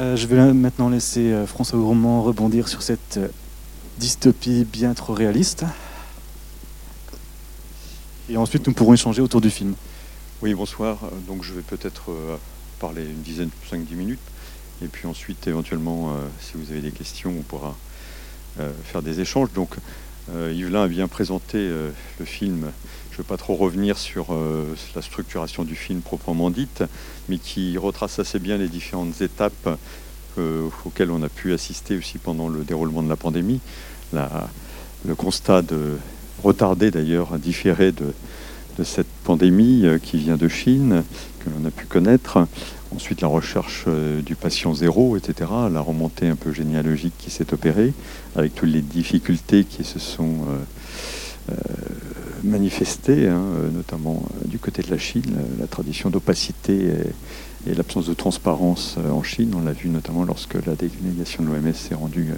Euh, je vais maintenant laisser euh, François Gourmand rebondir sur cette euh, dystopie bien trop réaliste. Et ensuite, nous pourrons échanger autour du film. Oui, bonsoir. Donc je vais peut-être parler une dizaine, 5-10 minutes. Et puis ensuite, éventuellement, si vous avez des questions, on pourra faire des échanges. Donc Yvelin a bien présenté le film je ne vais pas trop revenir sur euh, la structuration du film proprement dite, mais qui retrace assez bien les différentes étapes euh, auxquelles on a pu assister aussi pendant le déroulement de la pandémie. le constat de retardé d'ailleurs, différé de, de cette pandémie euh, qui vient de Chine, que l'on a pu connaître. Ensuite, la recherche du patient zéro, etc. La remontée un peu généalogique qui s'est opérée, avec toutes les difficultés qui se sont manifesté, hein, euh, notamment euh, du côté de la Chine, la tradition d'opacité et, l'absence de transparence euh, en Chine. On l'a vu notamment lorsque la délégation de l'OMS s'est rendue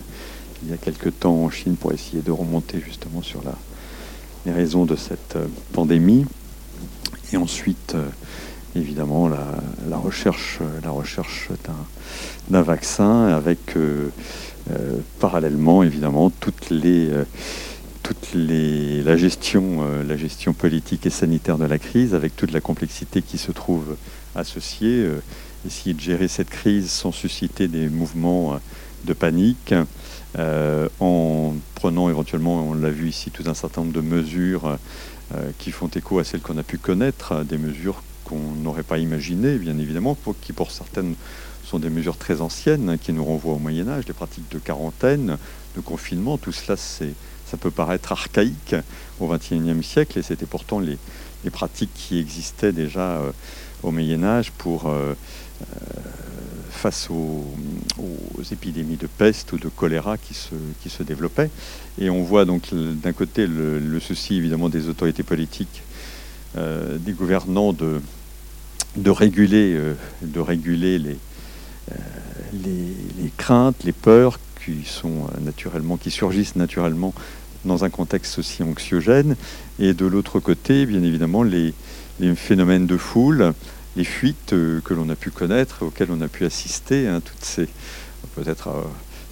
il y a quelque temps en Chine pour essayer de remonter justement sur la, les raisons de cette pandémie. Et ensuite, évidemment, la, recherche, la recherche d'un vaccin avec parallèlement, évidemment, toutes les toute la, gestion, euh, la gestion politique et sanitaire de la crise, avec toute la complexité qui se trouve associée. Euh, essayer de gérer cette crise sans susciter des mouvements euh, de panique, en prenant éventuellement, on l'a vu ici, tout un certain nombre de mesures qui font écho à celles qu'on a pu connaître, des mesures qu'on n'aurait pas imaginées, bien évidemment, qui pour certaines sont des mesures très anciennes, hein, qui nous renvoient au Moyen Âge, des pratiques de quarantaine, de confinement, tout cela ça peut paraître archaïque au XXIe siècle, et c'était pourtant les, pratiques qui existaient déjà euh, au Moyen Âge pour euh, euh, face aux, épidémies de peste ou de choléra qui se, développaient. Et on voit donc d'un côté le, souci évidemment des autorités politiques, des gouvernants de, réguler, de réguler les, craintes, les peurs qui surgissent naturellement dans un contexte aussi anxiogène. Et de l'autre côté, bien évidemment, les, phénomènes de foule, les fuites euh, que l'on a pu connaître, auxquelles on a pu assister, hein, toutes ces, peut-être euh,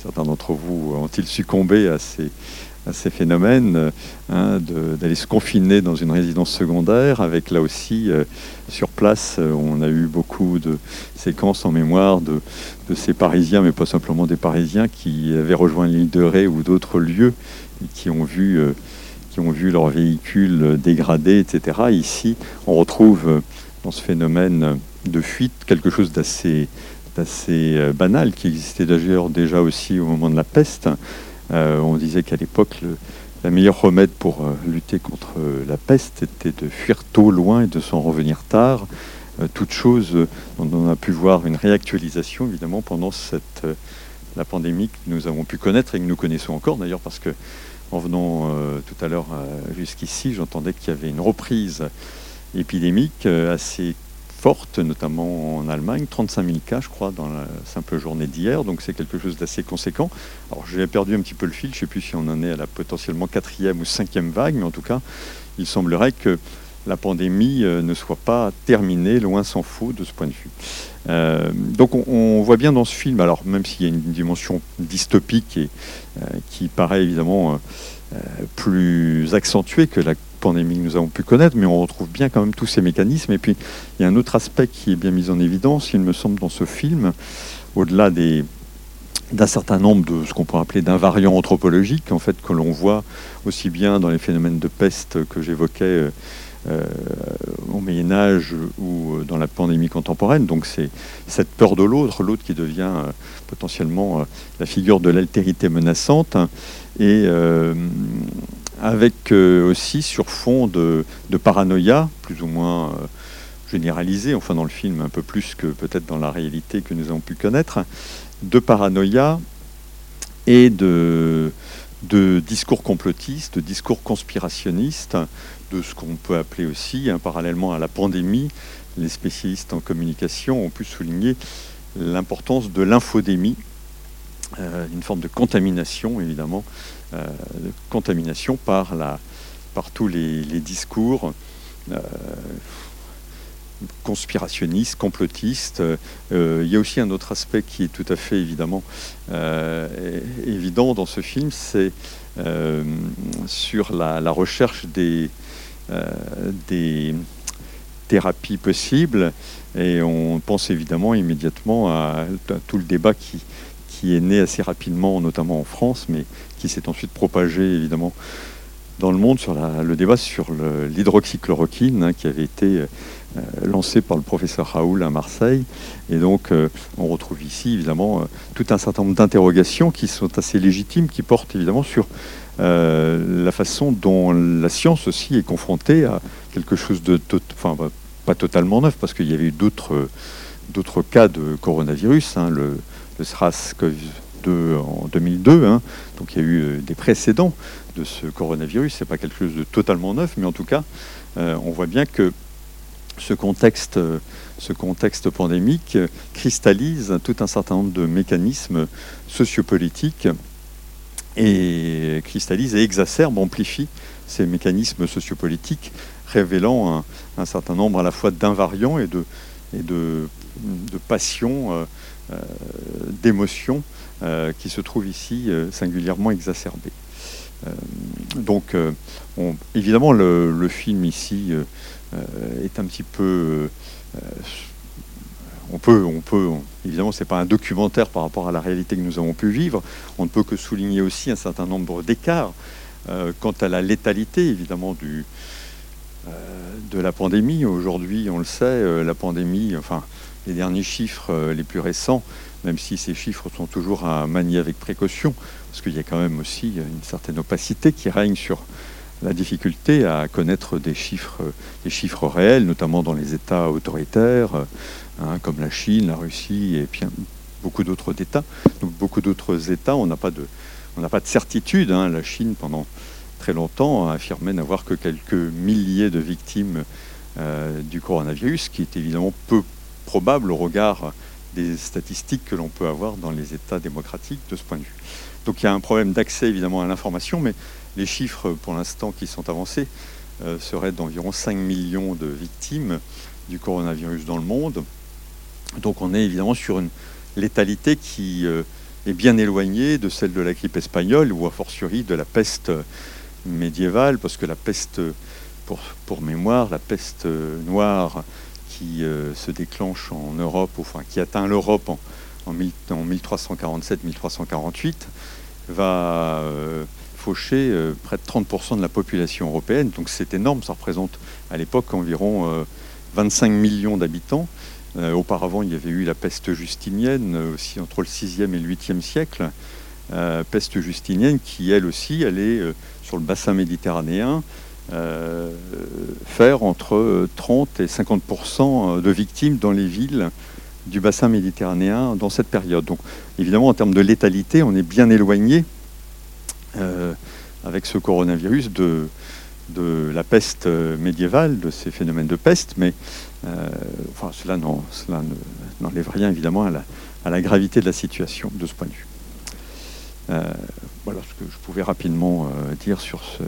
certains d'entre vous ont-ils succombé à ces, à ces phénomènes, hein, d'aller se confiner dans une résidence secondaire, avec là aussi, euh, sur place, on a eu beaucoup de séquences en mémoire de, ces Parisiens, mais pas simplement des Parisiens, qui avaient rejoint l'île de Ré ou d'autres lieux qui ont vu, euh, qui ont vu leur véhicule dégradé, etc. Ici, on retrouve euh, dans ce phénomène de fuite quelque chose d'assez assez euh, banal qui existait d'ailleurs déjà aussi au moment de la peste. on disait qu'à l'époque, le, la meilleure remède pour lutter contre la peste était de fuir tôt, loin et de s'en revenir tard. toute chose dont on a pu voir une réactualisation évidemment pendant cette, la pandémie que nous avons pu connaître et que nous connaissons encore d'ailleurs parce que en venant euh, tout à l'heure euh, jusqu'ici, j'entendais qu'il y avait une reprise épidémique euh, assez forte, notamment en Allemagne, 35 000 cas, je crois, dans la simple journée d'hier. Donc c'est quelque chose d'assez conséquent. Alors j'ai perdu un petit peu le fil. Je ne sais plus si on en est à la potentiellement quatrième ou cinquième vague, mais en tout cas, il semblerait que la pandémie ne soit pas terminée, loin s'en faut de ce point de vue. donc on, voit bien dans ce film, alors même s'il y a une dimension dystopique et qui paraît évidemment euh, plus accentué que la pandémie que nous avons pu connaître, mais on retrouve bien quand même tous ces mécanismes. Et puis, il y a un autre aspect qui est bien mis en évidence, il me semble, dans ce film, au-delà d'un certain nombre de ce qu'on pourrait appeler d'invariants anthropologiques, en fait, que l'on voit aussi bien dans les phénomènes de peste que j'évoquais euh, euh, au Moyen Âge ou dans la pandémie contemporaine. Donc c'est cette peur de l'autre, l'autre qui devient potentiellement la figure de l'altérité menaçante, et euh, avec euh, aussi sur fond de, paranoïa, plus ou moins euh, généralisé, enfin dans le film un peu plus que peut-être dans la réalité que nous avons pu connaître, de paranoïa et de, discours complotistes, de discours conspirationnistes, de ce qu'on peut appeler aussi, hein, parallèlement à la pandémie, les spécialistes en communication ont pu souligner l'importance de l'infodémie, euh, une forme de contamination, évidemment, de contamination par, la, par tous les, discours euh, conspirationniste, complotiste. il y a aussi un autre aspect qui est tout à fait évidemment évident dans ce film, c'est sur la, recherche des, des thérapies possibles. Et on pense évidemment immédiatement à, tout le débat qui, qui est né assez rapidement, notamment en France, mais qui s'est ensuite propagé évidemment dans le monde sur le débat sur l'hydroxychloroquine hein, qui avait été euh, lancé par le professeur Raoul à Marseille. Et donc euh, on retrouve ici évidemment euh, tout un certain nombre d'interrogations qui sont assez légitimes, qui portent évidemment sur la façon dont la science aussi est confrontée à quelque chose de, enfin pas totalement neuf, parce qu'il y avait eu d'autres cas de coronavirus, hein, le SRAS-CoV-2 en 2002, hein. donc il y a eu des précédents de ce coronavirus. C'est pas quelque chose de totalement neuf, mais en tout cas, euh, on voit bien que ce contexte, ce contexte pandémique cristallise tout un certain nombre de mécanismes sociopolitiques et cristallise et exacerbe, amplifie ces mécanismes sociopolitiques, révélant un, certain nombre à la fois d'invariants et de, de, passions, euh, euh, d'émotions qui se trouvent ici singulièrement exacerbées. Euh, donc, euh, évidemment, le, film ici euh, est un petit peu on peut, on peut, évidemment, c'est pas un documentaire par rapport à la réalité que nous avons pu vivre. On ne peut que souligner aussi un certain nombre d'écarts quant à la létalité, évidemment, du, de la pandémie. Aujourd'hui, on le sait, la pandémie, enfin, les derniers chiffres les plus récents, même si ces chiffres sont toujours à manier avec précaution, parce qu'il y a quand même aussi une certaine opacité qui règne sur la difficulté à connaître des chiffres, chiffres réels, notamment dans les États autoritaires, hein, comme la Chine, la Russie et puis beaucoup d'autres États. Donc beaucoup d'autres États, on n'a pas de, on n'a pas de certitude. Hein. La Chine, pendant très longtemps, a affirmé n'avoir que quelques milliers de victimes euh, du coronavirus, qui est évidemment peu probable au regard des statistiques que l'on peut avoir dans les États démocratiques de ce point de vue. Donc il y a un problème d'accès évidemment à l'information, mais les chiffres pour l'instant qui sont avancés euh, seraient d'environ 5 millions de victimes du coronavirus dans le monde. Donc on est évidemment sur une létalité qui euh, est bien éloignée de celle de la grippe espagnole ou a fortiori de la peste médiévale, parce que la peste, pour, pour mémoire, la peste noire qui euh, se déclenche en Europe, enfin qui atteint l'Europe en, en, 1347-1348, va euh, faucher euh, près de 30% de la population européenne. Donc c'est énorme, ça représente à l'époque environ 25 millions d'habitants. auparavant, il y avait eu la peste justinienne, aussi entre le 6e et le 8e siècle. peste justinienne qui, elle aussi, allait sur le bassin méditerranéen, euh, faire entre 30 et 50% de victimes dans les villes du bassin méditerranéen dans cette période. Donc évidemment, en termes de létalité, on est bien éloigné euh, avec ce coronavirus de, la peste médiévale, de ces phénomènes de peste, mais euh, cela, n'enlève rien évidemment à la, gravité de la situation de ce point de vue. Voilà ce que je pouvais rapidement dire sur ce,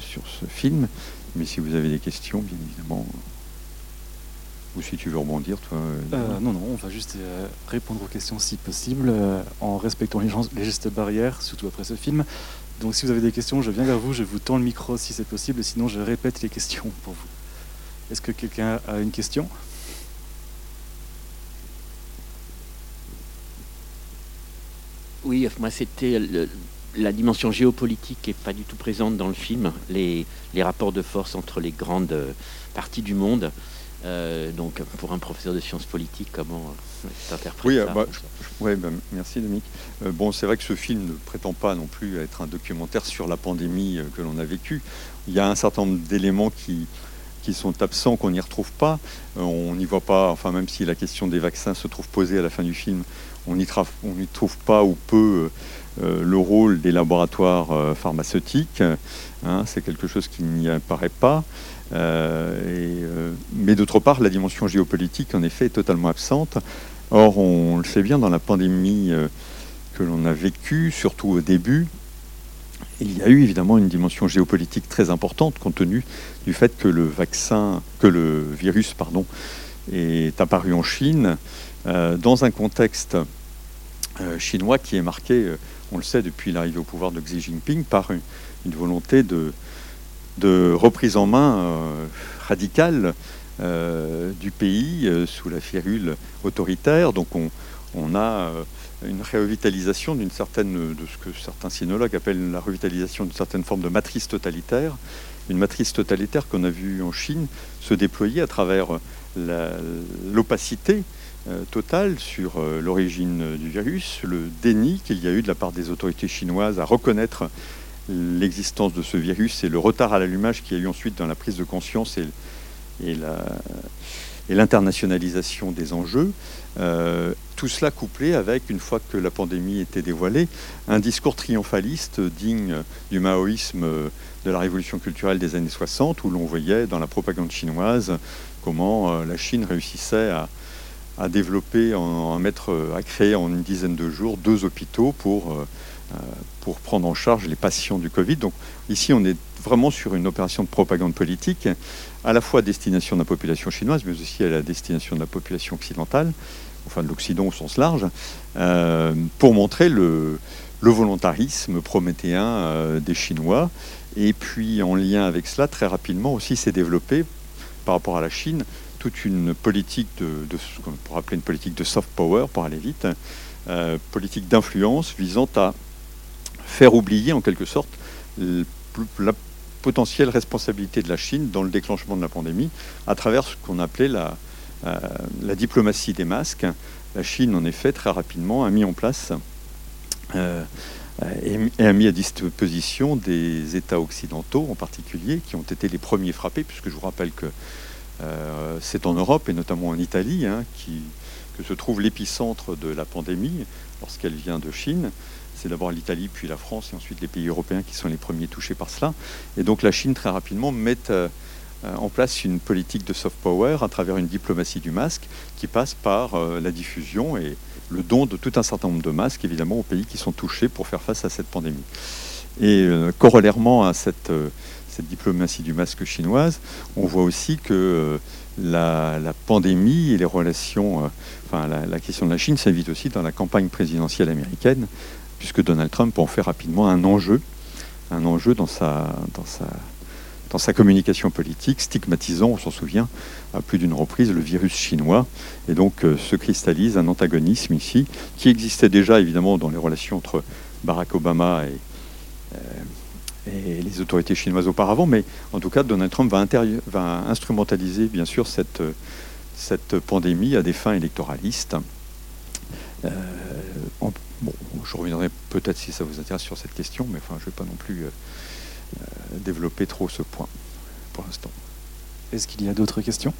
sur ce film. Mais si vous avez des questions, bien évidemment, ou si tu veux rebondir, toi. Euh, non, non, on va juste euh, répondre aux questions si possible, euh, en respectant les, les, gestes barrières, surtout après ce film. Donc si vous avez des questions, je viens vers vous, je vous tends le micro si c'est possible, sinon je répète les questions pour vous. Est-ce que quelqu'un a une question? Oui, moi c'était la dimension géopolitique n'est pas du tout présente dans le film. Les, les, rapports de force entre les grandes euh, parties du monde. Euh, donc, pour un professeur de sciences politiques, comment t'interprètes oui, ça bah, ouais, bah, Merci, Dominique. Euh, bon, c'est vrai que ce film ne prétend pas non plus être un documentaire sur la pandémie que l'on a vécue. Il y a un certain nombre d'éléments qui, qui sont absents, qu'on n'y retrouve pas. on n'y voit pas, enfin, même si la question des vaccins se trouve posée à la fin du film, on n'y trouve pas ou peu euh, le rôle des laboratoires euh, pharmaceutiques. Hein, c'est quelque chose qui n'y apparaît pas. Euh, mais d'autre part, la dimension géopolitique, en effet, est totalement absente. Or, on le sait bien, dans la pandémie que l'on a vécue, surtout au début, il y a eu évidemment une dimension géopolitique très importante compte tenu du fait que le vaccin, que le virus, est apparu en Chine dans un contexte chinois qui est marqué, on le sait depuis l'arrivée au pouvoir de Xi Jinping, par une, volonté de, reprise en main radicale du pays sous la férule autoritaire. Donc on, a une revitalisation d'une certaine, de ce que certains sinologues appellent la revitalisation d'une certaine forme de matrice totalitaire, une matrice totalitaire qu'on a vue en Chine se déployer à travers l'opacité euh, totale sur euh, l'origine du virus, le déni qu'il y a eu de la part des autorités chinoises à reconnaître l'existence de ce virus et le retard à l'allumage qu'il y a eu ensuite dans la prise de conscience et, l'internationalisation des enjeux. Euh, tout cela couplé avec, une fois que la pandémie était dévoilée, un discours triomphaliste digne du maoïsme de la révolution culturelle des années 60, où l'on voyait dans la propagande chinoise comment euh, la Chine réussissait à, à, mettre, à créer en une dizaine de jours deux hôpitaux pour, euh, pour prendre en charge les patients du Covid. Donc ici, on est vraiment sur une opération de propagande politique, à la fois à destination de la population chinoise, mais aussi à la destination de la population occidentale, enfin de l'Occident au sens large, euh, pour montrer le, volontarisme prométhéen euh, des Chinois. Et puis en lien avec cela, très rapidement aussi s'est développé, par rapport à la Chine, toute une politique de, ce qu'on pourrait appeler une politique de soft power, pour aller vite, euh, politique d'influence visant à faire oublier en quelque sorte la potentielle responsabilité de la Chine dans le déclenchement de la pandémie à travers ce qu'on appelait la, euh, diplomatie des masques. La Chine, en effet, très rapidement a mis en place euh, et, a mis à disposition des États occidentaux en particulier, qui ont été les premiers frappés, puisque je vous rappelle que euh, c'est en Europe et notamment en Italie hein, qui, que se trouve l'épicentre de la pandémie lorsqu'elle vient de Chine c'est d'abord l'Italie, puis la France, et ensuite les pays européens qui sont les premiers touchés par cela. Et donc la Chine, très rapidement, met euh, en place une politique de soft power à travers une diplomatie du masque qui passe par euh, la diffusion et le don de tout un certain nombre de masques, évidemment, aux pays qui sont touchés pour faire face à cette pandémie. Et corollairement à cette, cette, diplomatie du masque chinoise, on voit aussi que la, pandémie et les relations, enfin la, question de la Chine s'invite aussi dans la campagne présidentielle américaine, puisque Donald Trump en fait rapidement un enjeu, un enjeu dans sa, dans sa, dans sa communication politique, stigmatisant, on s'en souvient, à plus d'une reprise, le virus chinois. Et donc euh, se cristallise un antagonisme ici, qui existait déjà évidemment dans les relations entre Barack Obama et, euh, et les autorités chinoises auparavant, mais en tout cas, Donald Trump va, va instrumentaliser bien sûr cette, cette pandémie à des fins électoralistes. Euh, je reviendrai peut-être si ça vous intéresse sur cette question, mais enfin, je ne vais pas non plus euh, euh, développer trop ce point pour l'instant. Est-ce qu'il y a d'autres questions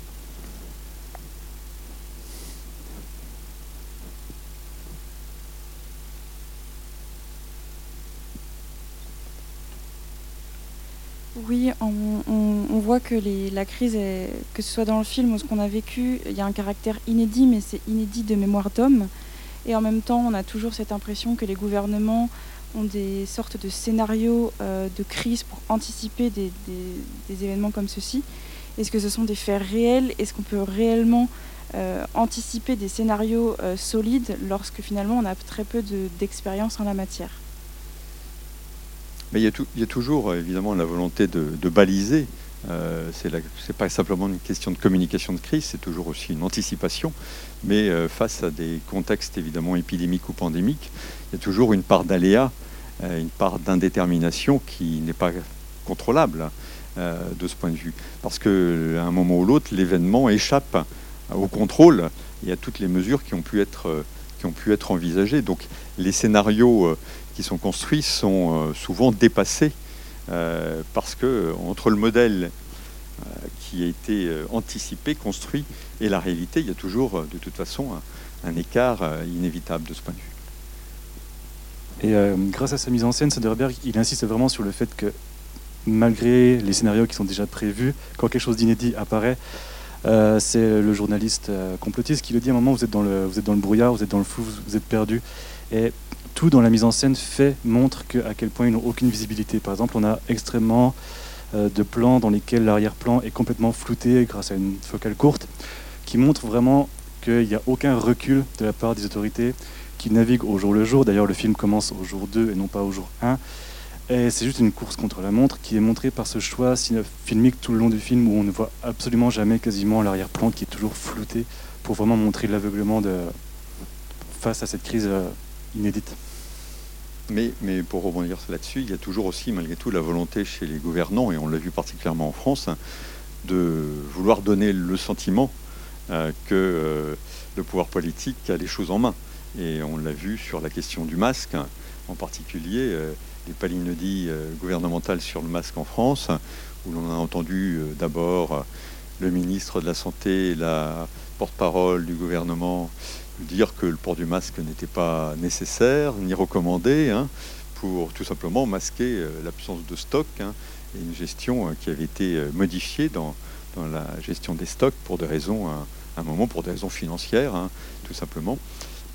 Oui, que la crise, que ce soit dans le film ou ce qu'on a vécu, il y a un caractère inédit, mais c'est inédit de mémoire d'homme. Et en même temps, on a toujours cette impression que les gouvernements ont des sortes de scénarios euh, de crise pour anticiper des, événements comme ceci. Est-ce que ce sont des faits réels? Est-ce qu'on peut réellement euh, anticiper des scénarios euh, solides lorsque finalement on a très peu d'expérience en la matière? Mais il y, a toujours évidemment la volonté de baliser euh, ce n'est pas simplement une question de communication de crise, c'est toujours aussi une anticipation. Mais euh, face à des contextes évidemment épidémiques ou pandémiques, il y a toujours une part d'aléa, euh, une part d'indétermination qui n'est pas contrôlable de ce point de vue. Parce qu'à un moment ou l'autre, l'événement échappe au contrôle et à toutes les mesures qui ont pu être envisagées. Donc les scénarios qui sont construits sont souvent dépassés euh, parce que entre le modèle euh, qui a été euh, anticipé, construit, et la réalité, il y a toujours de toute façon un, écart inévitable de ce point de vue. Et grâce à sa mise en scène, Soderbergh, il insiste vraiment sur le fait que malgré les scénarios qui sont déjà prévus, quand quelque chose d'inédit apparaît, c'est le journaliste complotiste qui le dit à un moment, vous êtes, dans le, vous êtes dans le brouillard, vous êtes dans le flou, vous êtes perdu. Tout dans la mise en scène fait montre que, à quel point ils n'ont aucune visibilité. Par exemple, on a extrêmement euh, de plans dans lesquels l'arrière-plan est complètement flouté grâce à une focale courte qui montre vraiment qu'il n'y a aucun recul de la part des autorités qui naviguent au jour le jour. D'ailleurs, le film commence au jour 2 et non pas au jour 1. Et c'est juste une course contre la montre qui est montrée par ce choix filmique tout le long du film où on ne voit absolument jamais quasiment l'arrière-plan qui est toujours flouté pour vraiment montrer l'aveuglement face à cette crise euh, inédite. Mais, pour rebondir là-dessus, il y a toujours aussi, malgré tout, la volonté chez les gouvernants, et on l'a vu particulièrement en France, de vouloir donner le sentiment euh, que euh, le pouvoir politique a les choses en main. Et on l'a vu sur la question du masque, en particulier euh, les palinodies gouvernementales sur le masque en France, où l'on a entendu d'abord le ministre de la Santé, la porte-parole du gouvernement, dire que le port du masque n'était pas nécessaire ni recommandé hein, pour tout simplement masquer l'absence de stock hein, et une gestion qui avait été modifiée dans, la gestion des stocks pour des raisons, à un moment, pour des raisons financières, hein, tout simplement,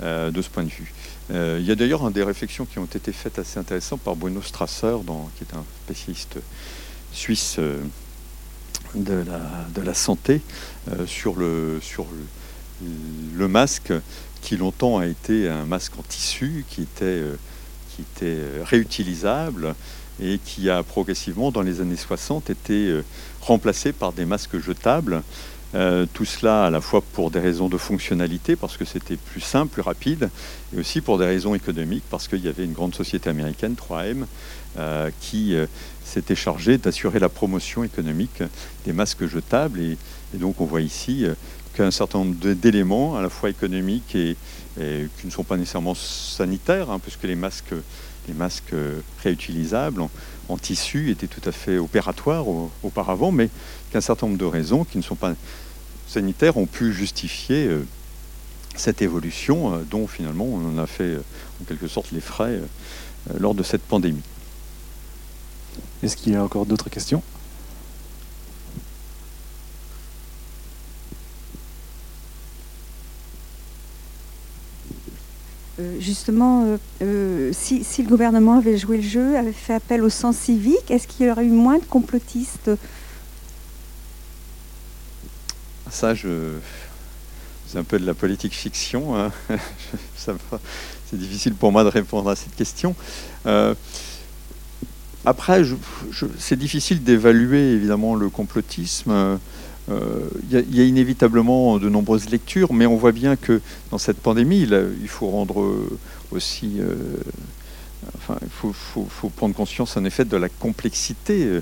euh, de ce point de vue. Euh, il y a d'ailleurs des réflexions qui ont été faites assez intéressantes par Bruno Strasser, qui est un spécialiste suisse euh, de, la, de, la, santé, sur, le, sur le, masque qui longtemps a été un masque en tissu, qui était, qui était réutilisable et qui a progressivement, dans les années 60, été remplacés par des masques jetables. Euh, tout cela à la fois pour des raisons de fonctionnalité, parce que c'était plus simple, plus rapide, et aussi pour des raisons économiques, parce qu'il y avait une grande société américaine, 3M, euh, qui euh, s'était chargée d'assurer la promotion économique des masques jetables. Et, donc on voit ici qu'un certain nombre d'éléments, à la fois économiques et, qui ne sont pas nécessairement sanitaires, hein, puisque les masques, les masques réutilisables, en tissu était tout à fait opératoire auparavant, mais qu'un certain nombre de raisons qui ne sont pas sanitaires ont pu justifier euh, cette évolution euh, dont finalement on en a fait euh, en quelque sorte les frais lors de cette pandémie. Est-ce qu'il y a encore d'autres questions? Justement, euh, euh, si, le gouvernement avait joué le jeu, avait fait appel au sens civique, est-ce qu'il y aurait eu moins de complotistes Ça, je... c'est un peu de la politique fiction. Hein. c'est difficile pour moi de répondre à cette question. après, c'est difficile d'évaluer évidemment le complotisme. Euh, il y, a inévitablement de nombreuses lectures, mais on voit bien que dans cette pandémie, il, faut rendre aussi. Euh, enfin, il faut, prendre conscience en effet de la complexité euh,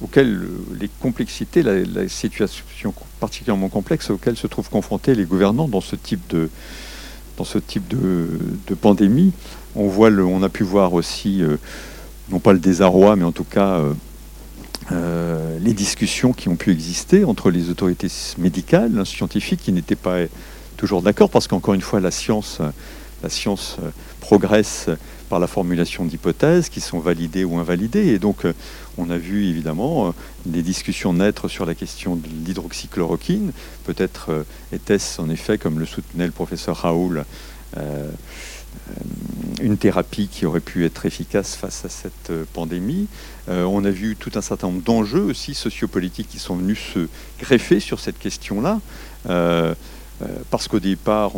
auquel les complexités, la, situation particulièrement complexe auxquelles se trouvent confrontés les gouvernants dans ce type de, dans ce type de, pandémie. On, voit on a pu voir aussi, non pas le désarroi, mais en tout cas euh, les discussions qui ont pu exister entre les autorités médicales, scientifiques, qui n'étaient pas toujours d'accord, parce qu'encore une fois, la science, la science euh, progresse par la formulation d'hypothèses qui sont validées ou invalidées. Et donc, euh, on a vu évidemment des discussions naître sur la question de l'hydroxychloroquine. Peut-être était-ce en effet, comme le soutenait le professeur Raoul, euh, une thérapie qui aurait pu être efficace face à cette euh, pandémie. Euh, on a vu tout un certain nombre d'enjeux aussi sociopolitiques qui sont venus se greffer sur cette question-là, parce qu'au départ,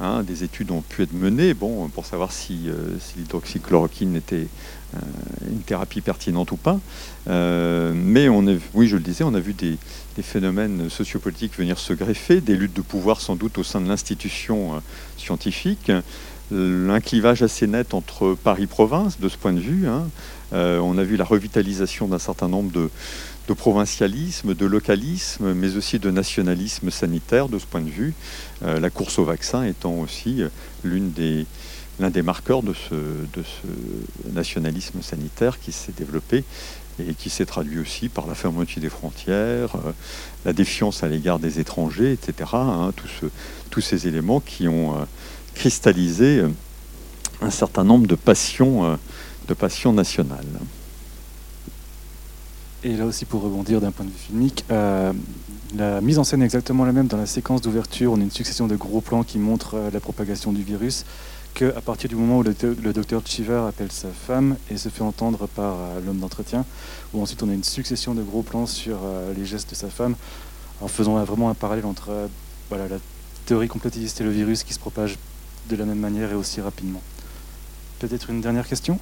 hein, des études ont pu être menées bon, pour savoir si, l'hydroxychloroquine était une thérapie pertinente ou pas. mais oui, je le disais, on a vu des, phénomènes sociopolitiques venir se greffer, des luttes de pouvoir sans doute au sein de l'institution scientifique un clivage assez net entre Paris-Province de ce point de vue. Hein. Euh, on a vu la revitalisation d'un certain nombre de, provincialisme, de localisme, mais aussi de nationalisme sanitaire de ce point de vue. Euh, la course au vaccin étant aussi euh, l'une des, l'un des marqueurs de ce, de ce nationalisme sanitaire qui s'est développé et qui s'est traduit aussi par la fermeture des frontières, la défiance à l'égard des étrangers, etc. Hein, tous ces éléments qui ont cristalliser euh, un certain nombre de passions, euh, de passions nationales. Et là aussi, pour rebondir d'un point de vue filmique, euh, la mise en scène est exactement la même dans la séquence d'ouverture. On a une succession de gros plans qui montrent la propagation du virus. Qu'à partir du moment où le, docteur Chiver appelle sa femme et se fait entendre par l'homme d'entretien, où ensuite on a une succession de gros plans sur les gestes de sa femme, en faisant vraiment un parallèle entre voilà, la théorie complétiviste et le virus qui se propage de la même manière et aussi rapidement. Peut-être une dernière question?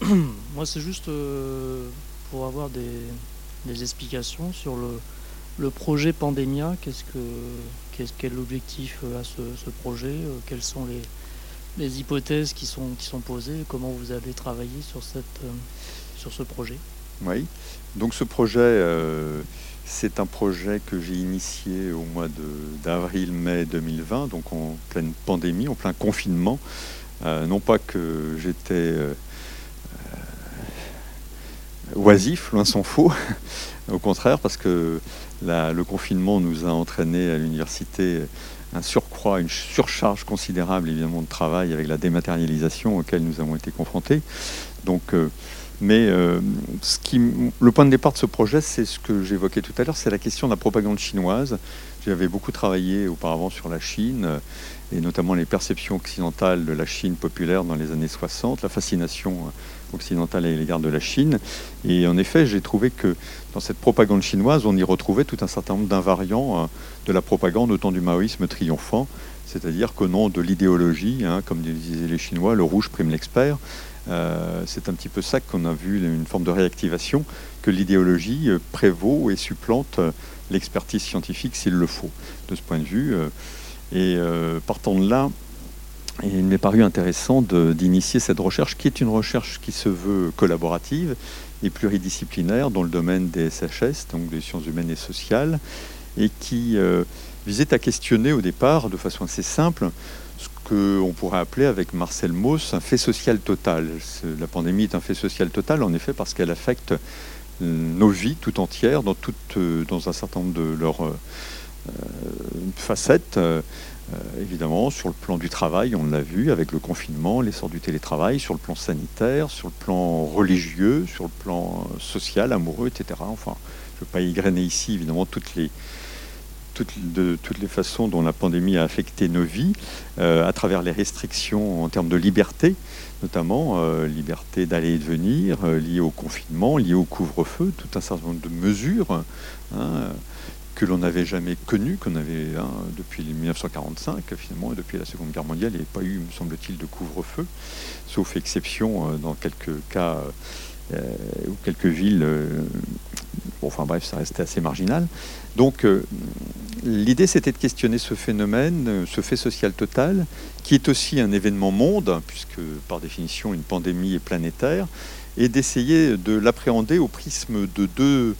Moi, c'est juste pour avoir des, explications sur le, le projet Pandemia. Qu'est-ce que, quel est l'objectif à ce, ce projet? Quelles sont les, les hypothèses qui sont, qui sont posées, comment vous avez travaillé sur, cette, euh, sur ce projet? Oui, donc ce projet, euh, c'est un projet que j'ai initié au mois d'avril-mai 2020, donc en pleine pandémie, en plein confinement. Euh, non pas que j'étais oisif, loin s'en faut, au contraire, parce que le confinement nous a entraîné à l'université un surcroît, une surcharge considérable évidemment de travail avec la dématérialisation auquel nous avons été confrontés. Donc, euh, mais euh, le point de départ de ce projet, c'est ce que j'évoquais tout à l'heure, c'est la question de la propagande chinoise. J'avais beaucoup travaillé auparavant sur la Chine et notamment les perceptions occidentales de la Chine populaire dans les années 60, la fascination occidentale à l'égard de la Chine. Et en effet, j'ai trouvé que dans cette propagande chinoise, on y retrouvait tout un certain nombre d'invariants euh, de la propagande au temps du maoïsme triomphant, c'est-à-dire qu'au nom de l'idéologie, hein, comme disaient les Chinois, le rouge prime l'expert. Euh, c'est un petit peu ça qu'on a vu, une forme de réactivation, que l'idéologie euh, prévaut et supplante l'expertise scientifique s'il le faut, de ce point de vue. Et partant de là, il m'est paru intéressant d'initier cette recherche, qui est une recherche qui se veut collaborative et pluridisciplinaire dans le domaine des SHS, donc des sciences humaines et sociales, et qui euh, visait à questionner au départ, de façon assez simple, qu'on pourrait appeler avec Marcel Mauss un fait social total. La pandémie est un fait social total, en effet, parce qu'elle affecte euh, nos vies tout entières, dans, euh, dans un certain nombre de leurs facettes. Euh, évidemment, sur le plan du travail, on l'a vu avec le confinement, l'essor du télétravail, sur le plan sanitaire, sur le plan religieux, sur le plan social, amoureux, etc. Enfin, je ne veux pas égrener ici, évidemment, toutes les, toutes, de toutes les façons dont la pandémie a affecté nos vies, euh, à travers les restrictions en termes de liberté, notamment liberté d'aller et de venir, liées au confinement, liées au couvre-feu, tout un certain nombre de mesures. Hein, que l'on n'avait jamais connu, qu'on avait hein, depuis 1945 finalement, et depuis la Seconde Guerre mondiale, il n'y avait pas eu, me semble-t-il, de couvre-feu, sauf exception euh, dans quelques cas euh, ou quelques villes. Euh, enfin bref, ça restait assez marginal. Donc l'idée, c'était de questionner ce phénomène, ce fait social total, qui est aussi un événement monde, puisque par définition, une pandémie est planétaire, et d'essayer de l'appréhender au prisme de deux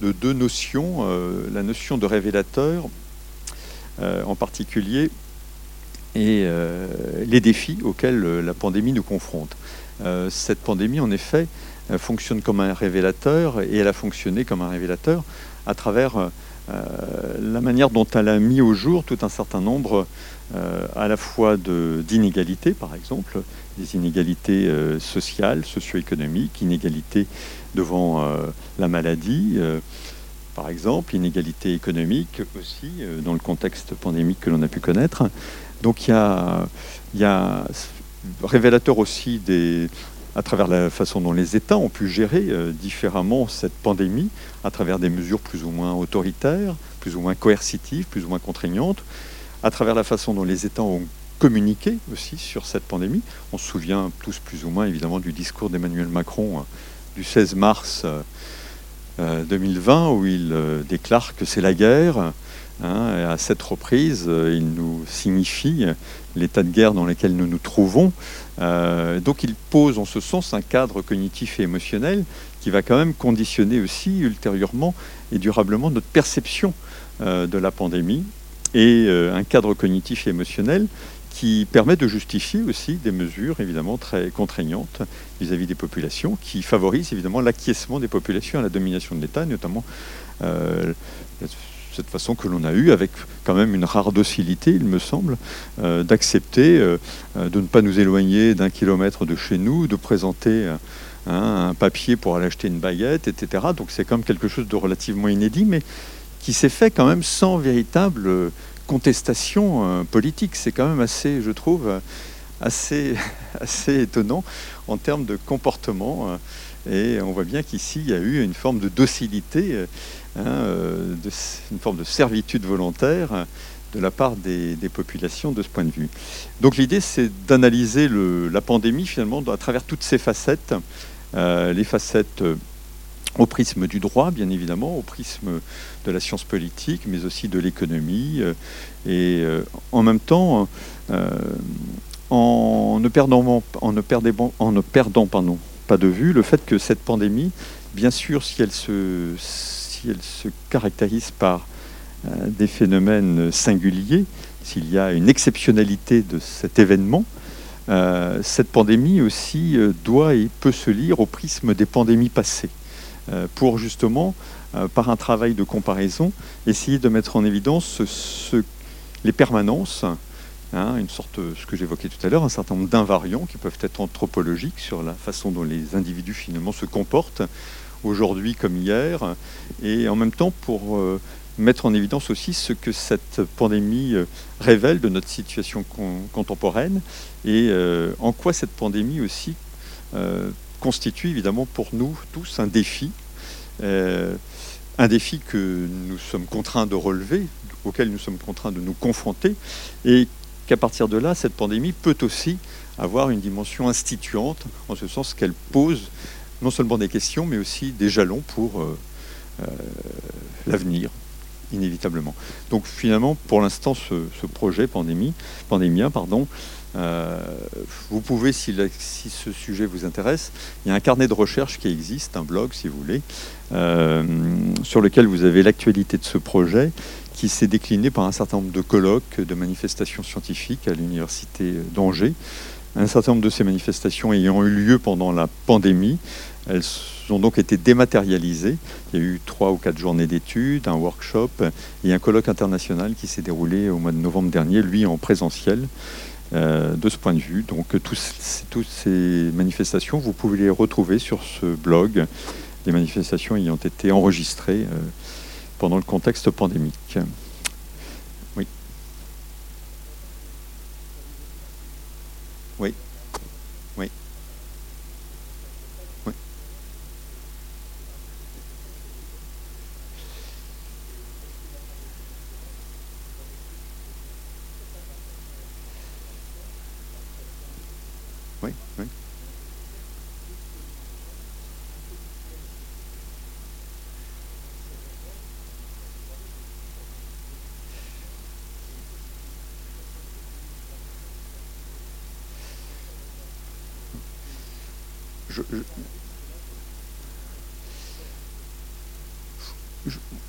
de deux notions, euh, la notion de révélateur euh, en particulier et euh, les défis auxquels la pandémie nous confronte. cette pandémie, en effet, fonctionne comme un révélateur et elle a fonctionné comme un révélateur à travers la manière dont elle a mis au jour tout un certain nombre à la fois d'inégalités, par exemple, des inégalités sociales, socio-économiques, inégalités devant euh, la maladie, euh, par exemple, inégalité économique aussi, euh, dans le contexte pandémique que l'on a pu connaître. Donc il y a, y a révélateur aussi des, à travers la façon dont les États ont pu gérer différemment cette pandémie, à travers des mesures plus ou moins autoritaires, plus ou moins coercitives, plus ou moins contraignantes, à travers la façon dont les États ont communiqué aussi sur cette pandémie. On se souvient tous plus ou moins évidemment du discours d'Emmanuel Macron du 16 mars 2020 euh, où il euh, déclare que c'est la guerre. Hein, à cette reprise, euh, il nous signifie l'état de guerre dans lequel nous nous trouvons. Donc il pose en ce sens un cadre cognitif et émotionnel qui va quand même conditionner aussi ultérieurement et durablement notre perception de la pandémie et un cadre cognitif et émotionnel qui permet de justifier aussi des mesures évidemment très contraignantes vis-à-vis des populations, qui favorisent évidemment l'acquiescement des populations à la domination de l'État, notamment euh, cette façon que l'on a eue, avec quand même une rare docilité, il me semble, euh, d'accepter euh, de ne pas nous éloigner d'un kilomètre de chez nous, de présenter un papier pour aller acheter une baguette, etc. Donc c'est quand même quelque chose de relativement inédit, mais qui s'est fait quand même sans véritable contestation euh, politique. C'est quand même assez, je trouve, assez étonnant. en termes de comportement. Et on voit bien qu'ici, il y a eu une forme de docilité, hein, une forme de servitude volontaire de la part des, populations de ce point de vue. Donc l'idée, c'est d'analyser la pandémie finalement à travers toutes ces facettes, les facettes au prisme du droit, bien évidemment, au prisme de la science politique, mais aussi de l'économie, euh, et euh, en même temps, euh, en ne perdant, pas de vue le fait que cette pandémie, bien sûr, si elle se, si elle se caractérise par des phénomènes singuliers, s'il y a une exceptionnalité de cet événement, cette pandémie aussi doit et peut se lire au prisme des pandémies passées. Euh, pour justement, euh, par un travail de comparaison, essayer de mettre en évidence les permanences, hein, une sorte, ce que j'évoquais tout à l'heure, un certain nombre d'invariants qui peuvent être anthropologiques sur la façon dont les individus finalement se comportent aujourd'hui comme hier, et en même temps pour euh, mettre en évidence aussi ce que cette pandémie révèle de notre situation contemporaine et en quoi cette pandémie aussi constitue évidemment pour nous tous un défi, euh, un défi que nous sommes contraints de relever, auquel nous sommes contraints de nous confronter, et qu'à partir de là, cette pandémie peut aussi avoir une dimension instituante, en ce sens qu'elle pose non seulement des questions, mais aussi des jalons pour euh, euh, l'avenir, inévitablement. Donc finalement, pour l'instant, ce, projet pandémie, pandémia, pardon, euh, vous pouvez, si, ce sujet vous intéresse, il y a un carnet de recherche qui existe, un blog si vous voulez, sur lequel vous avez l'actualité de ce projet qui s'est décliné par un certain nombre de colloques, de manifestations scientifiques à l'université d'Angers. Un certain nombre de ces manifestations ayant eu lieu pendant la pandémie, elles ont donc été dématérialisées. Il y a eu trois ou quatre journées d'études, un workshop et un colloque international qui s'est déroulé au mois de novembre dernier, lui en présentiel. Euh, de ce point de vue. Donc toutes ces manifestations, vous pouvez les retrouver sur ce blog, les manifestations ayant été enregistrées euh, pendant le contexte pandémique. Oui. Oui. Oui.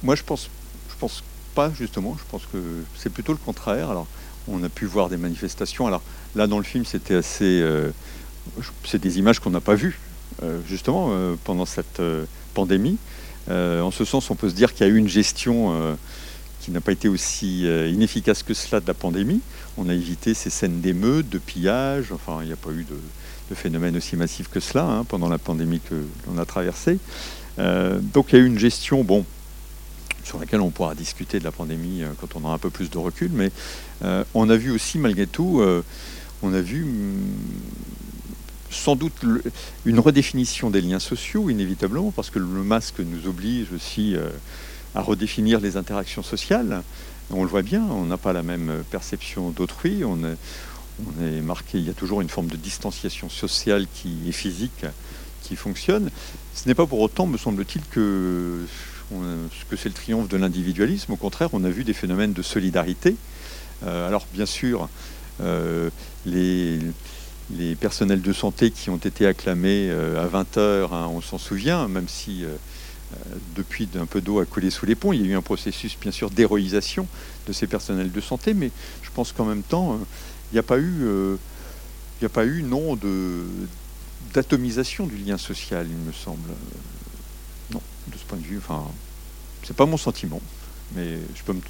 Moi, je pense, pense pas justement. Je pense que c'est plutôt le contraire. Alors, on a pu voir des manifestations. Alors là, dans le film, c'était assez. Euh, c'est des images qu'on n'a pas vues euh, justement euh, pendant cette pandémie. en ce sens, on peut se dire qu'il y a eu une gestion qui n'a pas été aussi inefficace que cela de la pandémie. On a évité ces scènes d'émeutes, de pillage. Enfin, il n'y a pas eu de, de phénomène aussi massif que cela hein, pendant la pandémie que l'on a traversée. Euh, donc il y a eu une gestion, bon, sur laquelle on pourra discuter de la pandémie euh, quand on aura un peu plus de recul, mais euh, on a vu aussi malgré tout, on a vu mm, sans doute une redéfinition des liens sociaux, inévitablement, parce que le masque nous oblige aussi à redéfinir les interactions sociales. On le voit bien, on n'a pas la même perception d'autrui, on est marqué, il y a toujours une forme de distanciation sociale qui est physique, qui fonctionne. Ce n'est pas pour autant, me semble-t-il, que, que c'est le triomphe de l'individualisme. Au contraire, on a vu des phénomènes de solidarité. Euh, alors, bien sûr, euh, les, personnels de santé qui ont été acclamés euh, à 20 heures, hein, on s'en souvient, même si depuis un peu d'eau a coulé sous les ponts, il y a eu un processus, bien sûr, d'héroïsation de ces personnels de santé, mais je pense qu'en même temps, il n'y a pas eu, euh, il a pas eu non de d'atomisation du lien social, il me semble. Non, de ce point de vue, enfin, c'est pas mon sentiment, mais je peux me...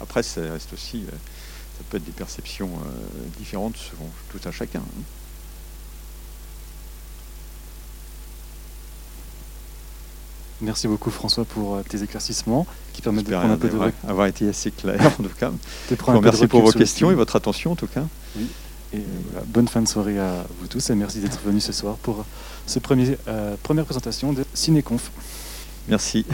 après, ça reste aussi, euh, ça peut être des perceptions euh, différentes selon tout un chacun. Hein. Merci beaucoup François pour tes éclaircissements qui permettent de prendre un peu de avoir été assez clair en tout cas. Merci pour vos questions et votre attention en tout cas. Et voilà, bonne fin de soirée à vous tous et merci d'être venus ce soir pour ce premier, première présentation de Cinéconf. Merci.